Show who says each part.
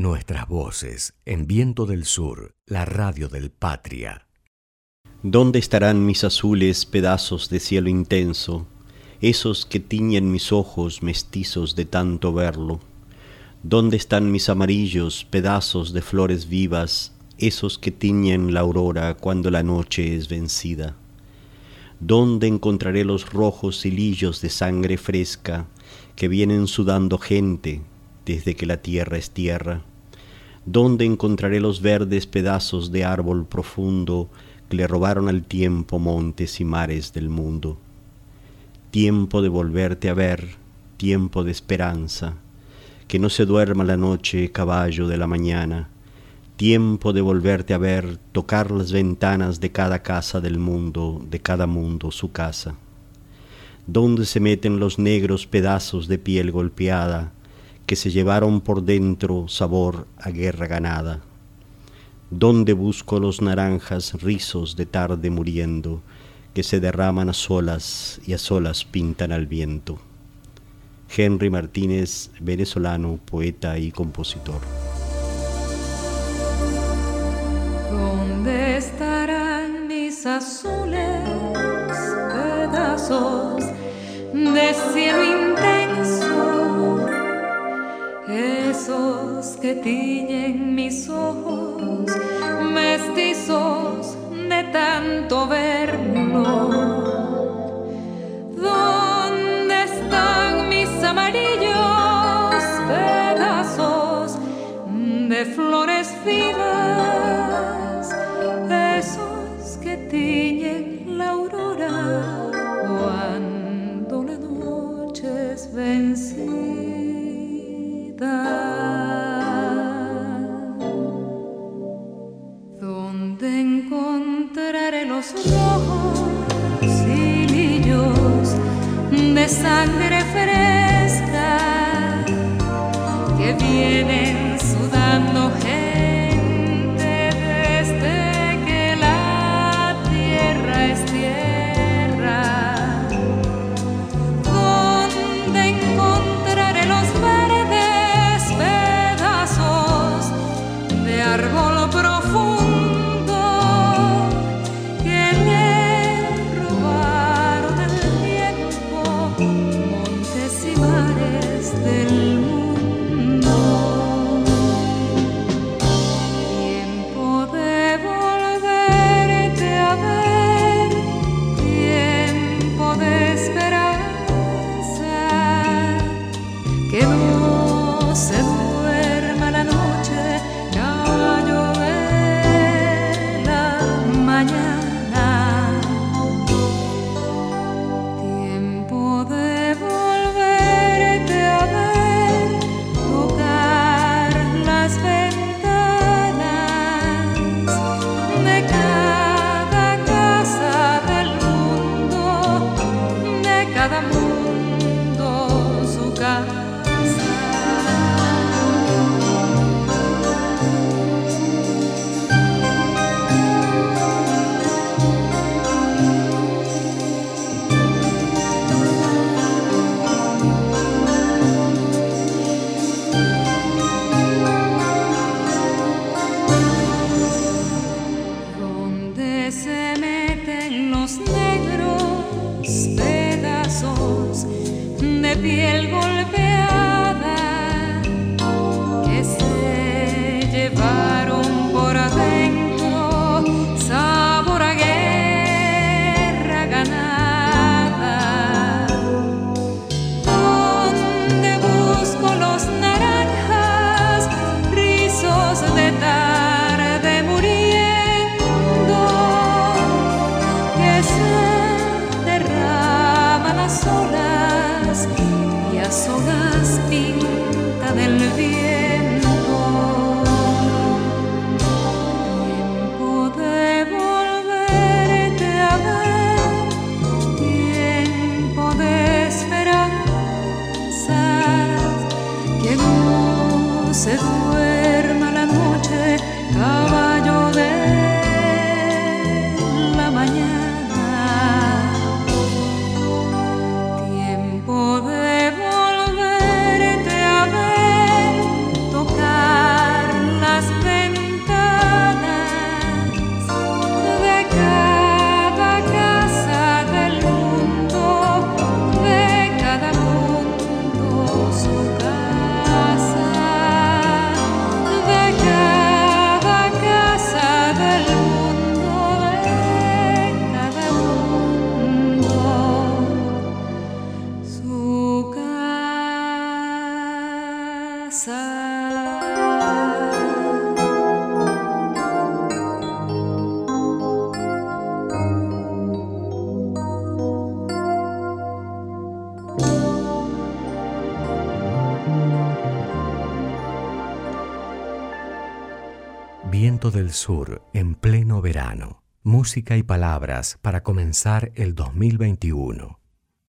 Speaker 1: Nuestras voces en Viento del Sur, la radio del Patria.
Speaker 2: ¿Dónde estarán mis azules pedazos de cielo intenso, esos que tiñen mis ojos mestizos de tanto verlo? ¿Dónde están mis amarillos pedazos de flores vivas, esos que tiñen la aurora cuando la noche es vencida? ¿Dónde encontraré los rojos hilillos de sangre fresca que vienen sudando gente desde que la tierra es tierra? ¿Dónde encontraré los verdes pedazos de árbol profundo que le robaron al tiempo montes y mares del mundo? Tiempo de volverte a ver, tiempo de esperanza, que no se duerma la noche, caballo de la mañana, tiempo de volverte a ver, tocar las ventanas de cada casa del mundo, de cada mundo su casa. Donde se meten los negros pedazos de piel golpeada que se llevaron por dentro sabor a guerra ganada. Donde busco los naranjas rizos de tarde muriendo que se derraman a solas y a solas pintan al viento. Henry Martínez, venezolano, poeta y compositor.
Speaker 3: ¿Dónde estarán mis azules Esos que tiñen mis ojos mestizos de tanto verlo. Sangre fresca que vienen sudando que no se ve. de piel golpeada. las hojas del bien.
Speaker 1: Viento del Sur en pleno verano. Música y palabras para comenzar el 2021.